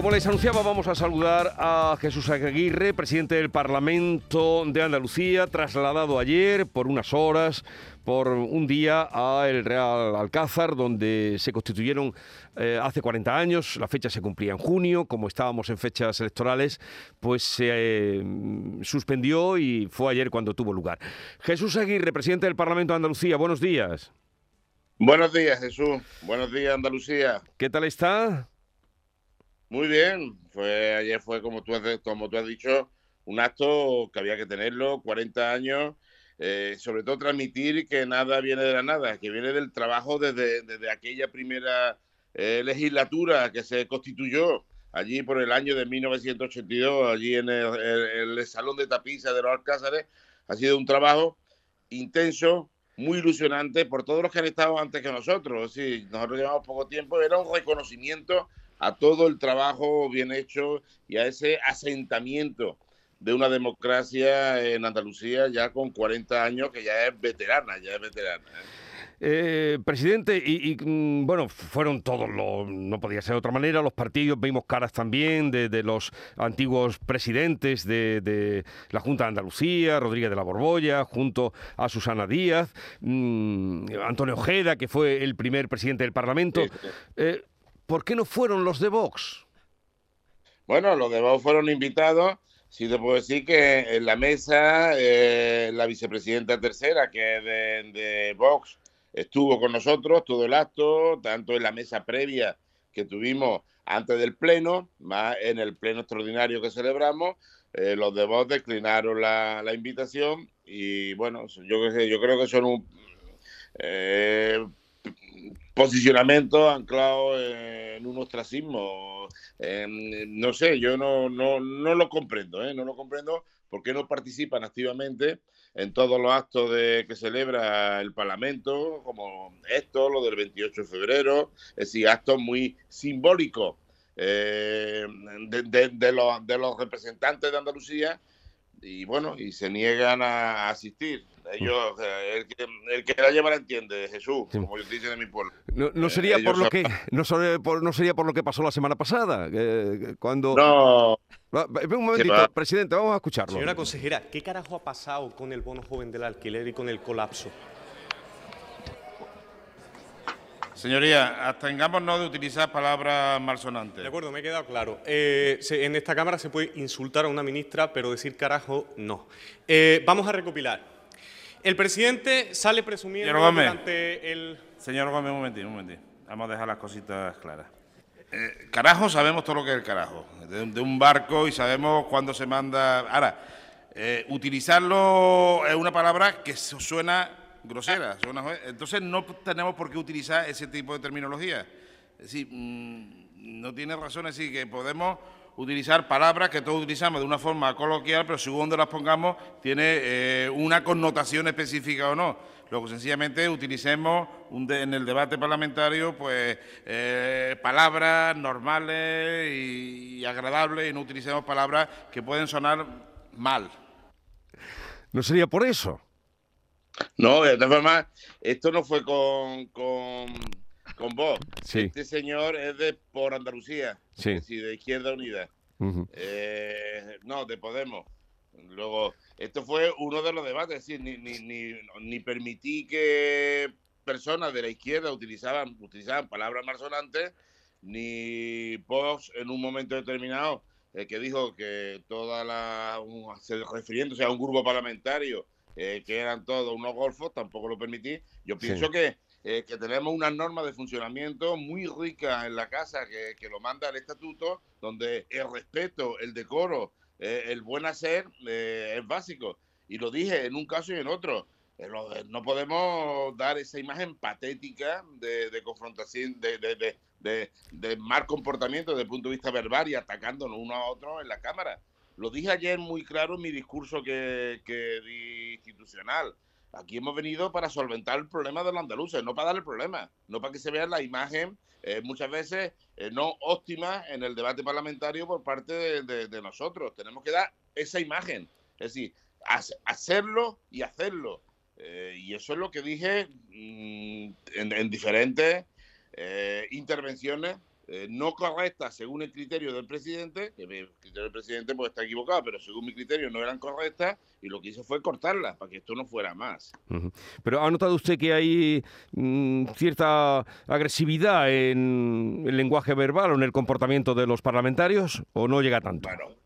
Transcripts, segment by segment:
Como les anunciaba, vamos a saludar a Jesús Aguirre, presidente del Parlamento de Andalucía, trasladado ayer por unas horas, por un día a el Real Alcázar, donde se constituyeron eh, hace 40 años, la fecha se cumplía en junio, como estábamos en fechas electorales, pues se eh, suspendió y fue ayer cuando tuvo lugar. Jesús Aguirre, presidente del Parlamento de Andalucía, buenos días. Buenos días, Jesús. Buenos días, Andalucía. ¿Qué tal está? Muy bien, fue ayer fue como tú has, como tú has dicho un acto que había que tenerlo, 40 años, eh, sobre todo transmitir que nada viene de la nada, que viene del trabajo desde, desde aquella primera eh, legislatura que se constituyó allí por el año de 1982, allí en el, Salón de Tapiza de los Alcázares, ha sido un trabajo intenso, muy ilusionante por todos los que han estado antes que nosotros. Sí, nosotros llevamos poco tiempo, era un reconocimiento a todo el trabajo bien hecho y a ese asentamiento de una democracia en Andalucía ya con 40 años, que ya es veterana, ya es veterana. ¿eh? Eh, presidente, y, mm, bueno, fueron todos los, no podía ser de otra manera, los partidos, vimos caras también de, los antiguos presidentes de, la Junta de Andalucía, Rodríguez de la Borbolla, junto a Susana Díaz, mm, Antonio Ojeda, que fue el primer presidente del Parlamento. Eh, ¿Por qué no fueron los de Vox? Bueno, los de Vox fueron invitados. Sí te puedo decir que en la mesa eh, la vicepresidenta tercera, que es de, Vox, estuvo con nosotros todo el acto, tanto en la mesa previa que tuvimos antes del pleno, más en el pleno extraordinario que celebramos. Eh, los de Vox declinaron la, invitación y bueno, yo, yo creo que son un... Eh, posicionamiento anclado en un ostracismo. no sé, yo no, no, no lo comprendo, ¿eh? no lo comprendo porque no participan activamente en todos los actos de, que celebra el Parlamento, como esto, lo del 28 de febrero, es decir, actos muy simbólicos eh, de, los, de los representantes de Andalucía y bueno, y se niegan a asistir. Ellos, el, que, el que la lleva la entiende, Jesús, como dicen de mi pueblo. No, eh, sería por lo que no, no, sería por lo que pasó la semana pasada, cuando No. Un momentito, presidente, vamos a escucharlo. Señora consejera, ¿qué carajo ha pasado con el bono joven del alquiler y con el colapso? Señoría, abstengámonos de utilizar palabras malsonantes. De acuerdo, me ha quedado claro. Eh, en esta Cámara se puede insultar a una ministra, pero decir carajo, no. Eh, vamos a recopilar. El presidente sale presumiendo durante el... Señor Gómez, un momentito, un momentito. Vamos a dejar las cositas claras. Eh, carajo, sabemos todo lo que es el carajo. De, un barco y sabemos cuándo se manda... Ahora, utilizarlo es una palabra que suena grosera. Entonces no tenemos por qué utilizar ese tipo de terminología. Es decir, mm, no tiene razón, decir, que podemos utilizar palabras que todos utilizamos de una forma coloquial, pero según donde las pongamos tiene eh, una connotación específica o no. Luego, sencillamente, utilicemos en el debate parlamentario pues eh, palabras normales y, agradables y no utilicemos palabras que pueden sonar mal. ¿No sería por eso? No, de todas formas, esto no fue con, con, con vos. Este señor es de por Andalucía, sí. de Izquierda Unida. Eh, no, de Podemos. Luego, esto fue uno de los debates, es decir, ni, ni, ni, ni permití que personas de la izquierda utilizaban, utilizaban palabras malsonantes, ni Vox en un momento determinado, eh, que dijo que toda la, refiriéndose a un grupo parlamentario, eh, que eran todos unos golfos, tampoco lo permití. Yo pienso que, eh, que tenemos una norma de funcionamiento muy rica en la casa que, que lo manda el estatuto, donde el respeto, el decoro, eh, el buen hacer es básico. Y lo dije en un caso y en otro. No podemos dar esa imagen patética de, de confrontación, de, de, de, de mal comportamiento desde el punto de vista verbal y atacándonos uno a otro en la Cámara. Lo dije ayer muy claro en mi discurso que, di institucional. Aquí hemos venido para solventar el problema de los andaluces, no para dar el problema, no para que se vea la imagen eh, muchas veces eh, no óptima en el debate parlamentario por parte de, nosotros. Tenemos que dar esa imagen, es decir, hacerlo y hacerlo. Eh, y eso es lo que dije mm, en, diferentes eh, intervenciones eh, no correctas según el criterio del presidente, que el criterio del presidente puede estar equivocado, pero según mi criterio no eran correctas, y lo que hice fue cortarlas para que esto no fuera más. Pero ¿ha notado usted que hay mm, cierta agresividad en el lenguaje verbal o en el comportamiento de los parlamentarios, o no llega tanto? Bueno,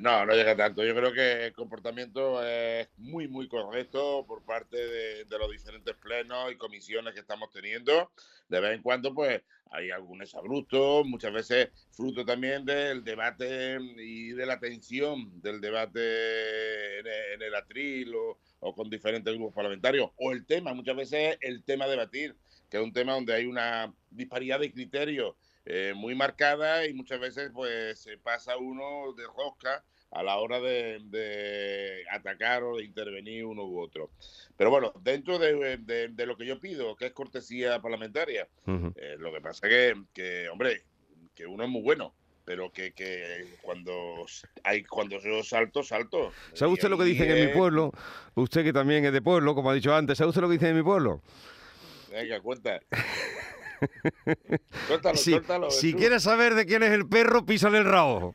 no, no llega tanto. Yo creo que el comportamiento es muy, muy correcto por parte de, los diferentes plenos y comisiones que estamos teniendo. De vez en cuando, pues, hay algunos abruptos, muchas veces fruto también del debate y de la tensión del debate en el, atril o, con diferentes grupos parlamentarios. O el tema, muchas veces el tema debatir, que es un tema donde hay una disparidad de criterios eh, muy marcada y muchas veces pues se pasa uno de rosca a la hora de, atacar o de intervenir uno u otro. Pero bueno, dentro de, lo que yo pido, que es cortesía parlamentaria, eh, lo que pasa es que, hombre, que uno es muy bueno, pero que, cuando hay cuando yo salto, salto. ¿Sabe usted lo que dicen en mi pueblo? Usted que también es de pueblo, como ha dicho antes, ¿sabe usted lo que dicen en mi pueblo? Venga, cuenta. si, quieres saber de quién es el perro, písale el rabo.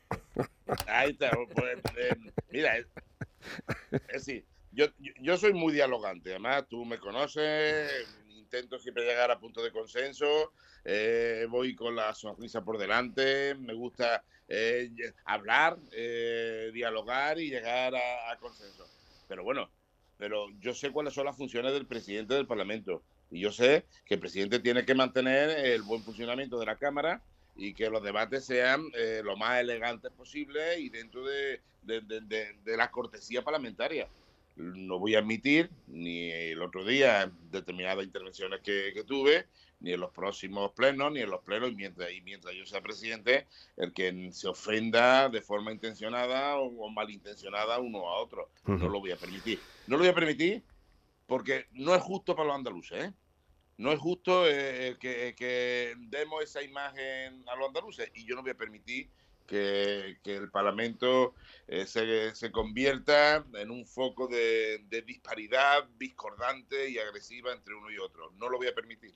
Ahí está. Pues, eh, mira, es, decir, yo, yo soy muy dialogante. Además, tú me conoces, intento siempre llegar a punto de consenso. Eh, voy con la sonrisa por delante. Me gusta eh, hablar, dialogar y llegar a, a consenso. Pero bueno, pero yo sé cuáles son las funciones del presidente del Parlamento. Y yo sé que el presidente tiene que mantener el buen funcionamiento de la Cámara y que los debates sean eh, lo más elegantes posible y dentro de, la cortesía parlamentaria. No voy a admitir ni el otro día determinadas intervenciones que, tuve, ni en los próximos plenos, ni en los plenos, y mientras, y mientras yo sea presidente, el que se ofenda de forma intencionada o, malintencionada uno a otro. No lo voy a permitir. No lo voy a permitir porque no es justo para los andaluces, ¿eh? No es justo eh, que, demos esa imagen a los andaluces y yo no voy a permitir que, el Parlamento eh, se, convierta en un foco de, disparidad discordante y agresiva entre uno y otro. No lo voy a permitir.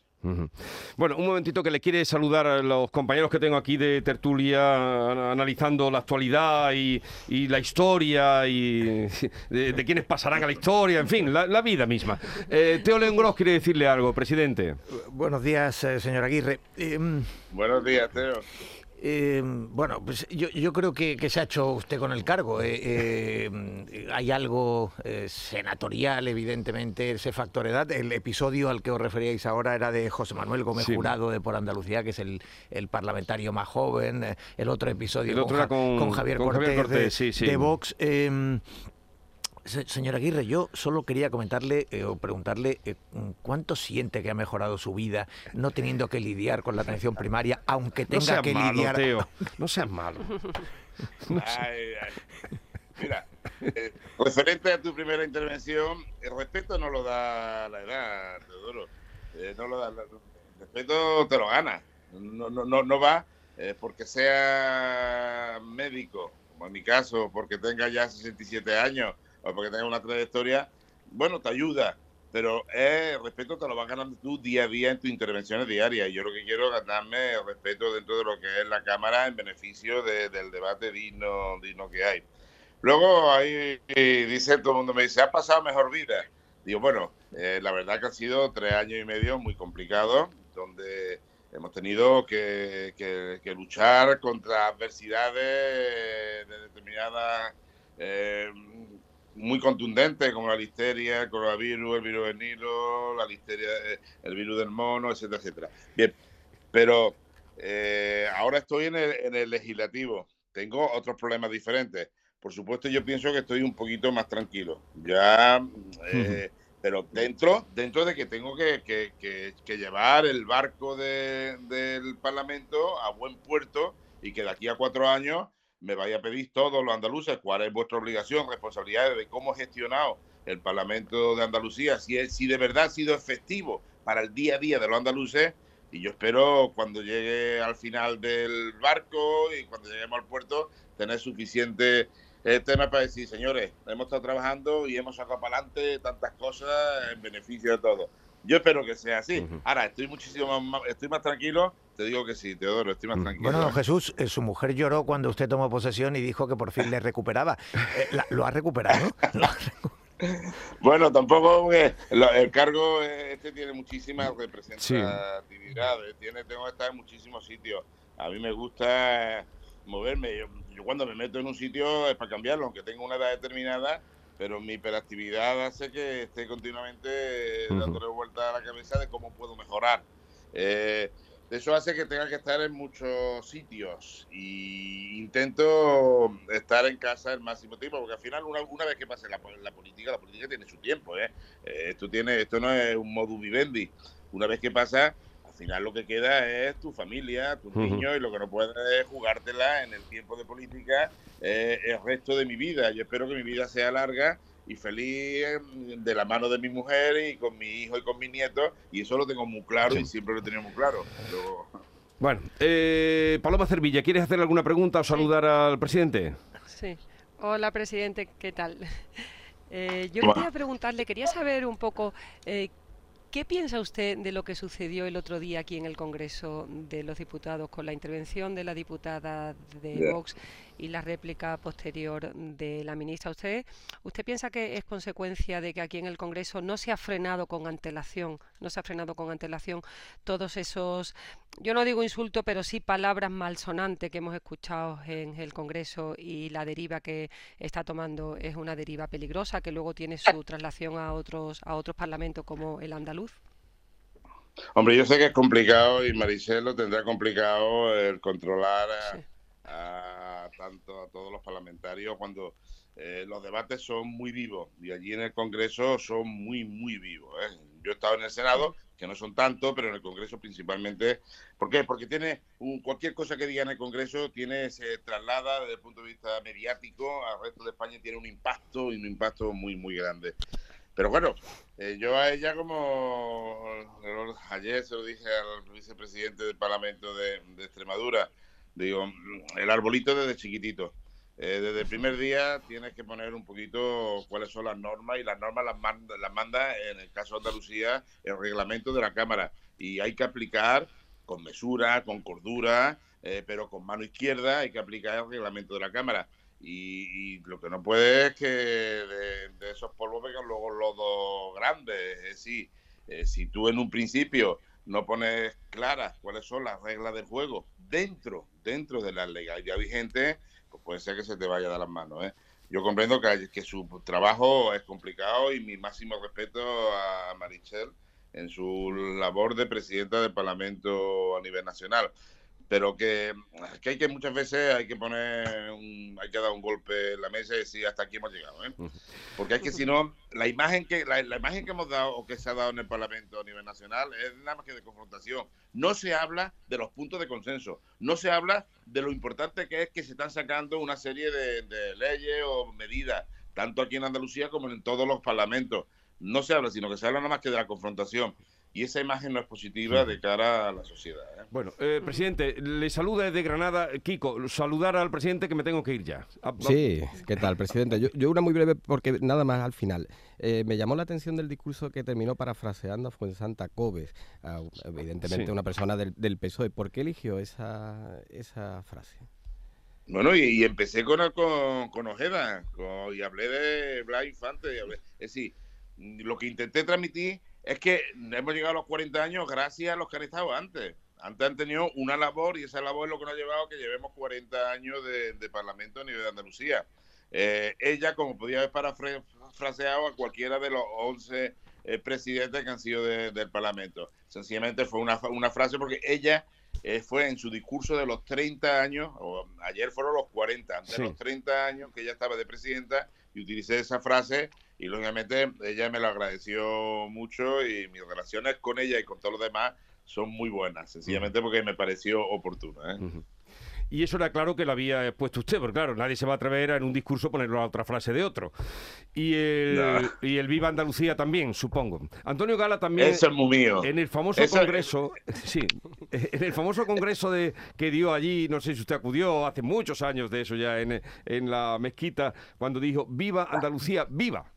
Bueno, un momentito que le quiere saludar a los compañeros que tengo aquí de tertulia analizando la actualidad y, la historia y de, quienes pasarán a la historia, en fin, la, vida misma. Eh, Teo León quiere decirle algo, presidente. Buenos días, eh, señor Aguirre. Em, Buenos días, Teo. Eh, bueno, pues yo, creo que, se ha hecho usted con el cargo. Eh, eh, hay algo senatorial, evidentemente, ese factor edad. El episodio al que os referíais ahora era de José Manuel Gómez Jurado de Por Andalucía, que es el, parlamentario más joven. El otro episodio con, Javier Cortés, de, de Vox. Señora Aguirre, yo solo quería comentarle eh, o preguntarle eh, cuánto siente que ha mejorado su vida no teniendo que lidiar con la atención primaria, aunque tenga que lidiar. No seas malo. Mira, eh, referente a tu primera intervención, el respeto no lo da la edad, Teodoro. no lo da, el respeto te lo gana. No, no, no, no va porque sea médico, como en mi caso, porque tenga ya 67 años porque tengas una trayectoria, bueno, te ayuda, pero el respeto te lo vas ganando tú día a día en tus intervenciones diarias. Yo lo que quiero es ganarme el respeto dentro de lo que es la Cámara en beneficio del debate digno, digno que hay. Luego ahí dice todo el mundo, me dice, ¿ha pasado mejor vida? Digo, bueno, eh, la verdad que han sido tres años y medio muy complicados, donde hemos tenido que, que luchar contra adversidades de determinadas eh, muy contundentes como la listeria, el coronavirus, el virus del Nilo, la listeria, eh, el virus del mono, etcétera, etcétera. Bien, pero eh, ahora estoy en el, legislativo. Tengo otros problemas diferentes. Por supuesto, yo pienso que estoy un poquito más tranquilo. Ya, eh, pero dentro, dentro de que tengo que, que, llevar el barco del Parlamento a buen puerto y que de aquí a cuatro años me vaya a pedir todos los andaluces cuál es vuestra obligación, responsabilidad de cómo he gestionado el Parlamento de Andalucía, si, es, si de verdad ha sido efectivo para el día a día de los andaluces. Y yo espero cuando llegue al final del barco y cuando lleguemos al puerto tener suficiente el tema para decir, señores, hemos estado trabajando y hemos sacado para adelante tantas cosas en beneficio de todos. Yo espero que sea así. Ahora, estoy muchísimo más, estoy más tranquilo. Te digo que sí, Teodoro, estoy más tranquilo. Bueno, don Jesús, eh, su mujer lloró cuando usted tomó posesión y dijo que por fin le recuperaba. Eh, ¿Lo ha recuperado? bueno, tampoco el cargo este tiene muchísimas representatividades. Tiene, tengo que estar en muchísimos sitios. A mí me gusta moverme. Yo, cuando me meto en un sitio es para cambiarlo, aunque tengo una edad determinada, pero mi hiperactividad hace que esté continuamente dándole vuelta a la cabeza de cómo puedo mejorar. Eh, eso hace que tenga que estar en muchos sitios y intento estar en casa el máximo tiempo, porque al final una, una vez que pase la, la, política, la política tiene su tiempo. ¿eh? eh esto, tiene, esto no es un modus vivendi. Una vez que pasa, final lo que queda es tu familia, tus niños y lo que no puedes es jugártela en el tiempo de política eh, el resto de mi vida. Yo espero que mi vida sea larga y feliz de la mano de mi mujer y con mi hijo y con mi nieto y eso lo tengo muy claro y siempre lo he tenido muy claro. Bueno, eh, Paloma Cervilla, ¿quieres hacer alguna pregunta o saludar al presidente? Sí. Hola, presidente, ¿qué tal? Eh, yo quería preguntarle, quería saber un poco eh, ¿Qué piensa usted de lo que sucedió el otro día aquí en el Congreso de los Diputados con la intervención de la diputada de Vox y la réplica posterior de la ministra. ¿Usted, ¿Usted piensa que es consecuencia de que aquí en el Congreso no se ha frenado con antelación, no se ha frenado con antelación todos esos, yo no digo insulto, pero sí palabras malsonantes que hemos escuchado en el Congreso y la deriva que está tomando es una deriva peligrosa que luego tiene su traslación a otros, a otros parlamentos como el andaluz? Hombre, yo sé que es complicado y Maricel lo tendrá complicado el controlar a, tanto a todos los parlamentarios cuando eh, los debates son muy vivos y allí en el Congreso son muy, muy vivos. ¿eh? Yo he estado en el Senado, que no son tanto, pero en el Congreso principalmente. ¿Por qué? Porque tiene cualquier cosa que diga en el Congreso tiene se traslada desde el punto de vista mediático al resto de España tiene un impacto y un impacto muy, muy grande. Pero bueno, eh, yo a ella como ayer se lo dije al vicepresidente del Parlamento de Extremadura, Digo, el arbolito desde chiquitito. Eh, desde el primer día tienes que poner un poquito cuáles son las normas y las normas las manda, las manda en el caso de Andalucía el reglamento de la Cámara y hay que aplicar con mesura, con cordura, eh, pero con mano izquierda hay que aplicar el reglamento de la Cámara. Y, lo que no puede es que de, esos polvos vengan luego lodos grandes. Es decir, eh, si tú en un principio no pones claras cuáles son las reglas del juego dentro, dentro de la legalidad vigente, pues puede ser que se te vaya de las manos. ¿eh? Yo comprendo que, que su trabajo es complicado y mi máximo respeto a Marichel en su labor de presidenta del Parlamento a nivel nacional pero que, que, hay que muchas veces hay que poner un, hay que dar un golpe en la mesa y decir hasta aquí hemos llegado ¿eh? porque es que si no la imagen que la, imagen que hemos dado o que se ha dado en el Parlamento a nivel nacional es nada más que de confrontación. No se habla de los puntos de consenso no se habla de lo importante que es que se están sacando una serie de, de leyes o medidas tanto aquí en Andalucía como en todos los parlamentos. No se habla sino que se habla nada más que de la confrontación y esa imagen no es positiva de cara a la sociedad. ¿eh? Bueno, eh, presidente, le saluda desde Granada. Kiko, saludar al presidente que me tengo que ir ya. Ah, sí, ¿qué tal, presidente? Yo, una muy breve porque nada más al final. Eh, me llamó la atención del discurso que terminó parafraseando a Fuensanta Cobes, evidentemente una persona del, del, PSOE. ¿Por qué eligió esa, esa frase? Bueno, y, empecé con, con, Ojeda y hablé de Blas Infante. es decir, lo que intenté transmitir es que hemos llegado a los 40 años gracias a los que han estado antes. Antes han tenido una labor y esa labor es lo que nos ha llevado a que llevemos 40 años de, Parlamento a nivel de Andalucía. Eh, ella, como podía haber parafraseado a cualquiera de los 11 eh, presidentes que han sido del Parlamento. Sencillamente fue una, una frase porque ella eh, fue en su discurso de los 30 años, o ayer fueron los 40, de los 30 años que ella estaba de presidenta, y utilicé esa frase y lógicamente ella me lo agradeció mucho y mis relaciones con ella y con todos los demás son muy buenas, sencillamente porque me pareció oportuna. ¿eh? Y eso era claro que lo había puesto usted, porque claro, nadie se va a atrever a en un discurso poner la otra frase de otro. Y el, y el Viva Andalucía también, supongo. Antonio Gala también. Eso es muy mío. En el famoso congreso, sí, en el famoso congreso de que dio allí, no sé si usted acudió hace muchos años de eso ya en, en la mezquita, cuando dijo Viva Andalucía, viva.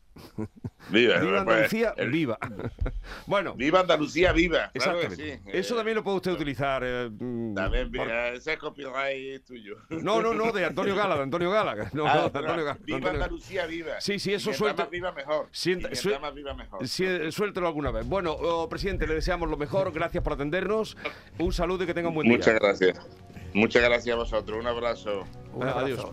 Viva, viva pues, Andalucía, viva. bueno. Viva Andalucía, viva. Eso también lo puede usted utilizar. Eh, mm, también, mira, ese copyright tuyo. No, no, no, de Antonio Gala, de Antonio Gala. No, ah, Antonio Gala viva Andalucía, viva. Sí, sí, eso suelta. más viva mejor. más viva mejor. suéltelo alguna vez. Bueno, oh, presidente, le deseamos lo mejor. Gracias por atendernos. Un saludo y que tenga un buen día. Muchas gracias. Muchas gracias a vosotros. Un abrazo. Un abrazo. Adiós.